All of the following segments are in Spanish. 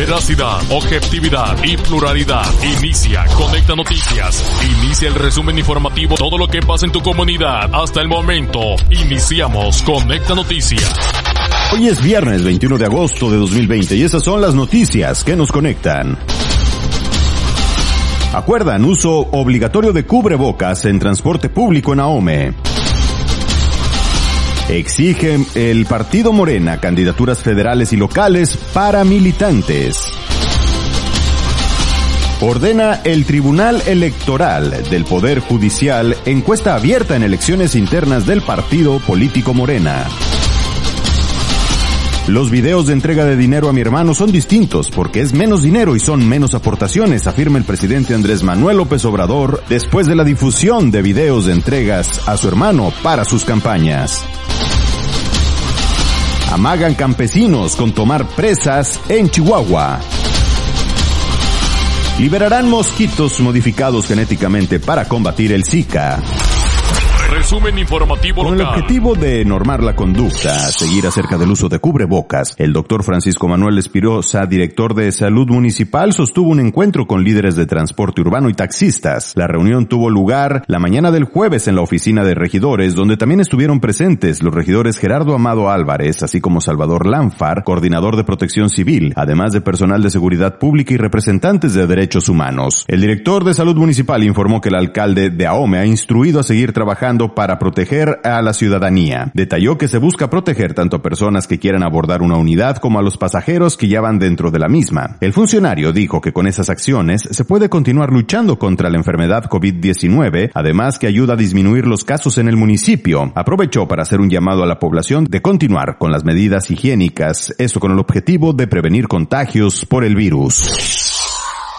Veracidad, objetividad y pluralidad. Inicia Conecta Noticias. Inicia el resumen informativo. Todo lo que pasa en tu comunidad hasta el momento. Iniciamos Conecta Noticias. Hoy es viernes 21 de agosto de 2020 y esas son las noticias que nos conectan. Acuerdan uso obligatorio de cubrebocas en transporte público en AOME. Exigen el partido Morena candidaturas federales y locales para militantes. Ordena el Tribunal Electoral del Poder Judicial encuesta abierta en elecciones internas del partido político Morena. Los videos de entrega de dinero a mi hermano son distintos porque es menos dinero y son menos aportaciones, afirma el presidente Andrés Manuel López Obrador después de la difusión de videos de entregas a su hermano para sus campañas. Amagan campesinos con tomar presas en Chihuahua. Liberarán mosquitos modificados genéticamente para combatir el Zika. Resumen informativo Con el objetivo de normar la conducta, seguir acerca del uso de cubrebocas, el doctor Francisco Manuel Espirosa, director de Salud Municipal, sostuvo un encuentro con líderes de transporte urbano y taxistas. La reunión tuvo lugar la mañana del jueves en la oficina de regidores, donde también estuvieron presentes los regidores Gerardo Amado Álvarez, así como Salvador Lanfar, coordinador de protección civil, además de personal de seguridad pública y representantes de derechos humanos. El director de Salud Municipal informó que el alcalde de Ahome ha instruido a seguir trabajando para proteger a la ciudadanía. Detalló que se busca proteger tanto a personas que quieran abordar una unidad como a los pasajeros que ya van dentro de la misma. El funcionario dijo que con esas acciones se puede continuar luchando contra la enfermedad COVID-19, además que ayuda a disminuir los casos en el municipio. Aprovechó para hacer un llamado a la población de continuar con las medidas higiénicas, esto con el objetivo de prevenir contagios por el virus.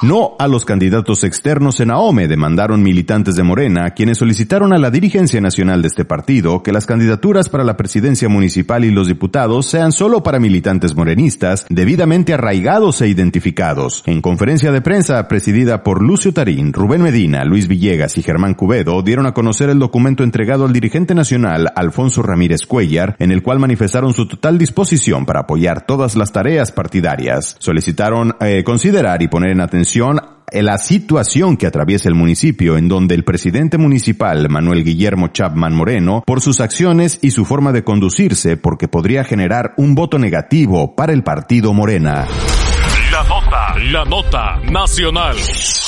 No a los candidatos externos en AOME, demandaron militantes de Morena, quienes solicitaron a la dirigencia nacional de este partido que las candidaturas para la presidencia municipal y los diputados sean solo para militantes morenistas, debidamente arraigados e identificados. En conferencia de prensa presidida por Lucio Tarín, Rubén Medina, Luis Villegas y Germán Cubedo dieron a conocer el documento entregado al dirigente nacional Alfonso Ramírez Cuellar, en el cual manifestaron su total disposición para apoyar todas las tareas partidarias. Solicitaron eh, considerar y poner en atención la situación que atraviesa el municipio en donde el presidente municipal Manuel Guillermo Chapman Moreno por sus acciones y su forma de conducirse porque podría generar un voto negativo para el partido Morena. La nota, nacional.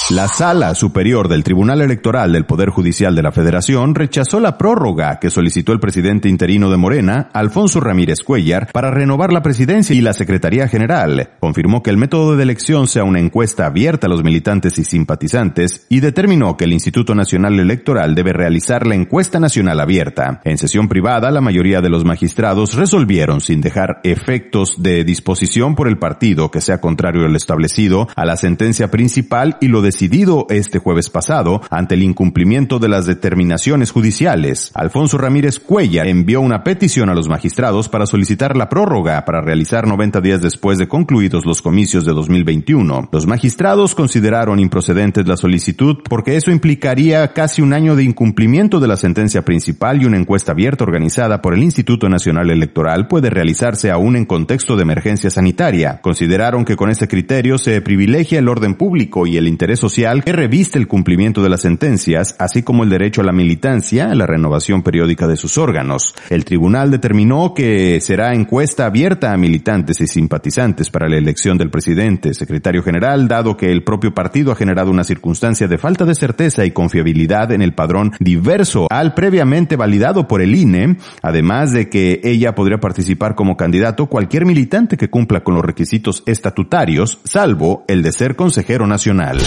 La Sala Superior del Tribunal Electoral del Poder Judicial de la Federación rechazó la prórroga que solicitó el presidente interino de Morena, Alfonso Ramírez Cuellar, para renovar la presidencia y la Secretaría General. Confirmó que el método de elección sea una encuesta abierta a los militantes y simpatizantes y determinó que el Instituto Nacional Electoral debe realizar la encuesta nacional abierta. En sesión privada, la mayoría de los magistrados resolvieron sin dejar efectos de disposición por el partido que sea contrario al establecido a la sentencia principal y lo decidido este jueves pasado ante el incumplimiento de las determinaciones judiciales. Alfonso Ramírez Cuella envió una petición a los magistrados para solicitar la prórroga para realizar 90 días después de concluidos los comicios de 2021. Los magistrados consideraron improcedentes la solicitud porque eso implicaría casi un año de incumplimiento de la sentencia principal y una encuesta abierta organizada por el Instituto Nacional Electoral puede realizarse aún en contexto de emergencia sanitaria. Consideraron que con ese criterio se privilegia el orden público y el interés social que reviste el cumplimiento de las sentencias, así como el derecho a la militancia, la renovación periódica de sus órganos. El tribunal determinó que será encuesta abierta a militantes y simpatizantes para la elección del presidente, secretario general, dado que el propio partido ha generado una circunstancia de falta de certeza y confiabilidad en el padrón diverso al previamente validado por el INE, además de que ella podría participar como candidato cualquier militante que cumpla con los requisitos estatutarios, salvo el de ser consejero nacional.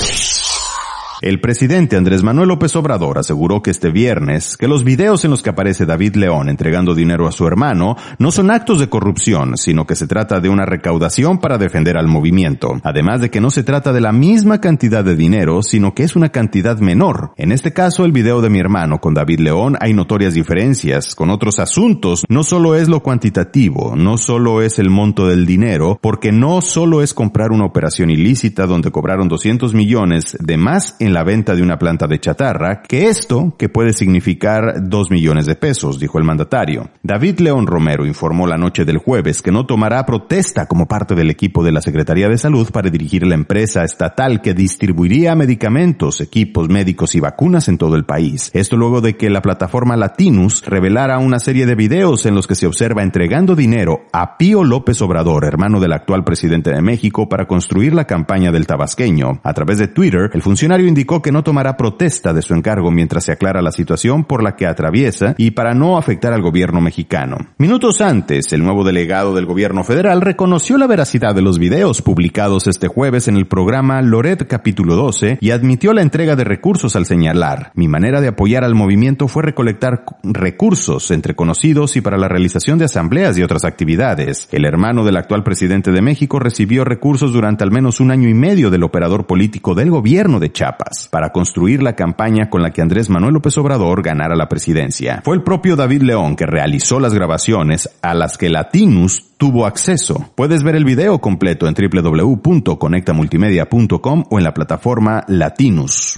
El presidente Andrés Manuel López Obrador aseguró que este viernes que los videos en los que aparece David León entregando dinero a su hermano no son actos de corrupción, sino que se trata de una recaudación para defender al movimiento. Además de que no se trata de la misma cantidad de dinero, sino que es una cantidad menor. En este caso, el video de mi hermano con David León hay notorias diferencias con otros asuntos. No solo es lo cuantitativo, no solo es el monto del dinero, porque no solo es comprar una operación ilícita donde cobraron 200 millones de más en la venta de una planta de chatarra, que esto que puede significar dos millones de pesos, dijo el mandatario. David León Romero informó la noche del jueves que no tomará protesta como parte del equipo de la Secretaría de Salud para dirigir la empresa estatal que distribuiría medicamentos, equipos médicos y vacunas en todo el país. Esto luego de que la plataforma Latinus revelara una serie de videos en los que se observa entregando dinero a Pío López Obrador, hermano del actual presidente de México, para construir la campaña del tabasqueño. A través de Twitter, el funcionario indicó que no tomará protesta de su encargo mientras se aclara la situación por la que atraviesa y para no afectar al gobierno mexicano. Minutos antes, el nuevo delegado del gobierno federal reconoció la veracidad de los videos publicados este jueves en el programa Loret capítulo 12 y admitió la entrega de recursos al señalar, mi manera de apoyar al movimiento fue recolectar recursos entre conocidos y para la realización de asambleas y otras actividades. El hermano del actual presidente de México recibió recursos durante al menos un año y medio del operador político del gobierno de Chiapas para construir la campaña con la que Andrés Manuel López Obrador ganara la presidencia. Fue el propio David León que realizó las grabaciones a las que Latinus tuvo acceso. Puedes ver el video completo en www.conectamultimedia.com o en la plataforma Latinus.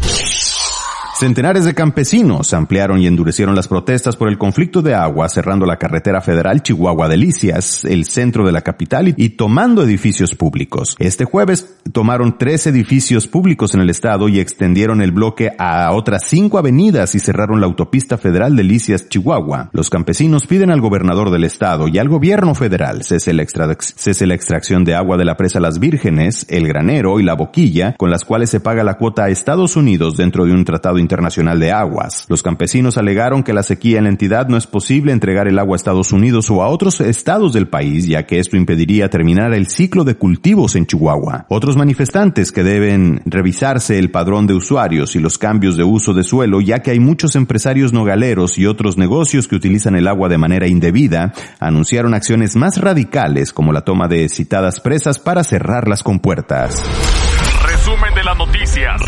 Centenares de campesinos ampliaron y endurecieron las protestas por el conflicto de agua, cerrando la carretera federal Chihuahua-Delicias, el centro de la capital, y tomando edificios públicos. Este jueves tomaron tres edificios públicos en el estado y extendieron el bloque a otras cinco avenidas y cerraron la autopista federal Delicias-Chihuahua. Los campesinos piden al gobernador del estado y al gobierno federal cese la, cese la extracción de agua de la presa Las Vírgenes, el granero y la boquilla, con las cuales se paga la cuota a Estados Unidos dentro de un tratado Internacional de Aguas. Los campesinos alegaron que la sequía en la entidad no es posible entregar el agua a Estados Unidos o a otros estados del país, ya que esto impediría terminar el ciclo de cultivos en Chihuahua. Otros manifestantes que deben revisarse el padrón de usuarios y los cambios de uso de suelo, ya que hay muchos empresarios nogaleros y otros negocios que utilizan el agua de manera indebida, anunciaron acciones más radicales como la toma de citadas presas para cerrar las compuertas.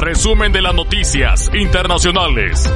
Resumen de las noticias internacionales.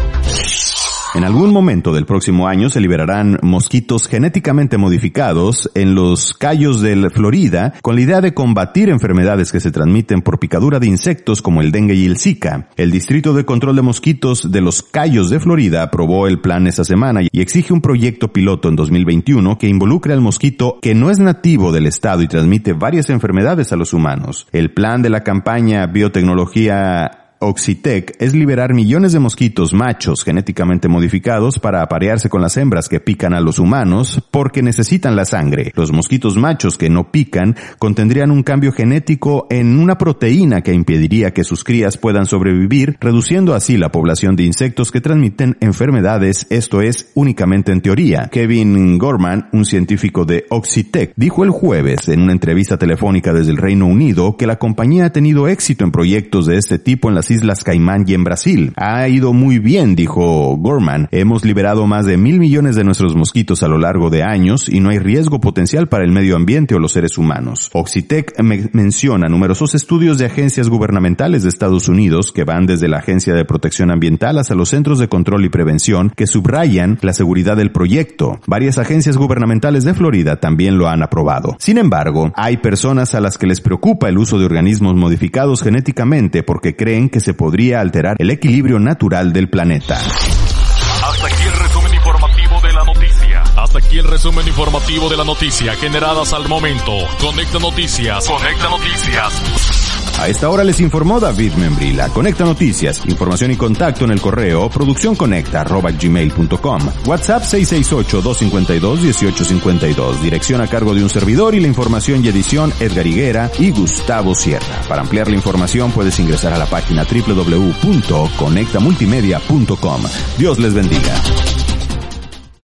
En algún momento del próximo año se liberarán mosquitos genéticamente modificados en los callos de Florida con la idea de combatir enfermedades que se transmiten por picadura de insectos como el dengue y el zika. El Distrito de Control de Mosquitos de los Cayos de Florida aprobó el plan esa semana y exige un proyecto piloto en 2021 que involucre al mosquito que no es nativo del estado y transmite varias enfermedades a los humanos. El plan de la campaña Biotecnología Oxitec es liberar millones de mosquitos machos genéticamente modificados para aparearse con las hembras que pican a los humanos porque necesitan la sangre. Los mosquitos machos que no pican contendrían un cambio genético en una proteína que impediría que sus crías puedan sobrevivir, reduciendo así la población de insectos que transmiten enfermedades, esto es únicamente en teoría. Kevin Gorman, un científico de Oxitec, dijo el jueves en una entrevista telefónica desde el Reino Unido que la compañía ha tenido éxito en proyectos de este tipo en las Islas Caimán y en Brasil. Ha ido muy bien, dijo Gorman. Hemos liberado más de mil millones de nuestros mosquitos a lo largo de años y no hay riesgo potencial para el medio ambiente o los seres humanos. Oxitec me menciona numerosos estudios de agencias gubernamentales de Estados Unidos que van desde la Agencia de Protección Ambiental hasta los Centros de Control y Prevención que subrayan la seguridad del proyecto. Varias agencias gubernamentales de Florida también lo han aprobado. Sin embargo, hay personas a las que les preocupa el uso de organismos modificados genéticamente porque creen que se podría alterar el equilibrio natural del planeta. Hasta aquí el resumen informativo de la noticia. Hasta aquí el resumen informativo de la noticia generadas al momento. Conecta Noticias. Conecta Noticias. A esta hora les informó David Membrila. Conecta Noticias. Información y contacto en el correo producciónconecta.gmail.com. WhatsApp 668-252-1852. Dirección a cargo de un servidor y la información y edición Edgar Higuera y Gustavo Sierra. Para ampliar la información puedes ingresar a la página www.conectamultimedia.com. Dios les bendiga.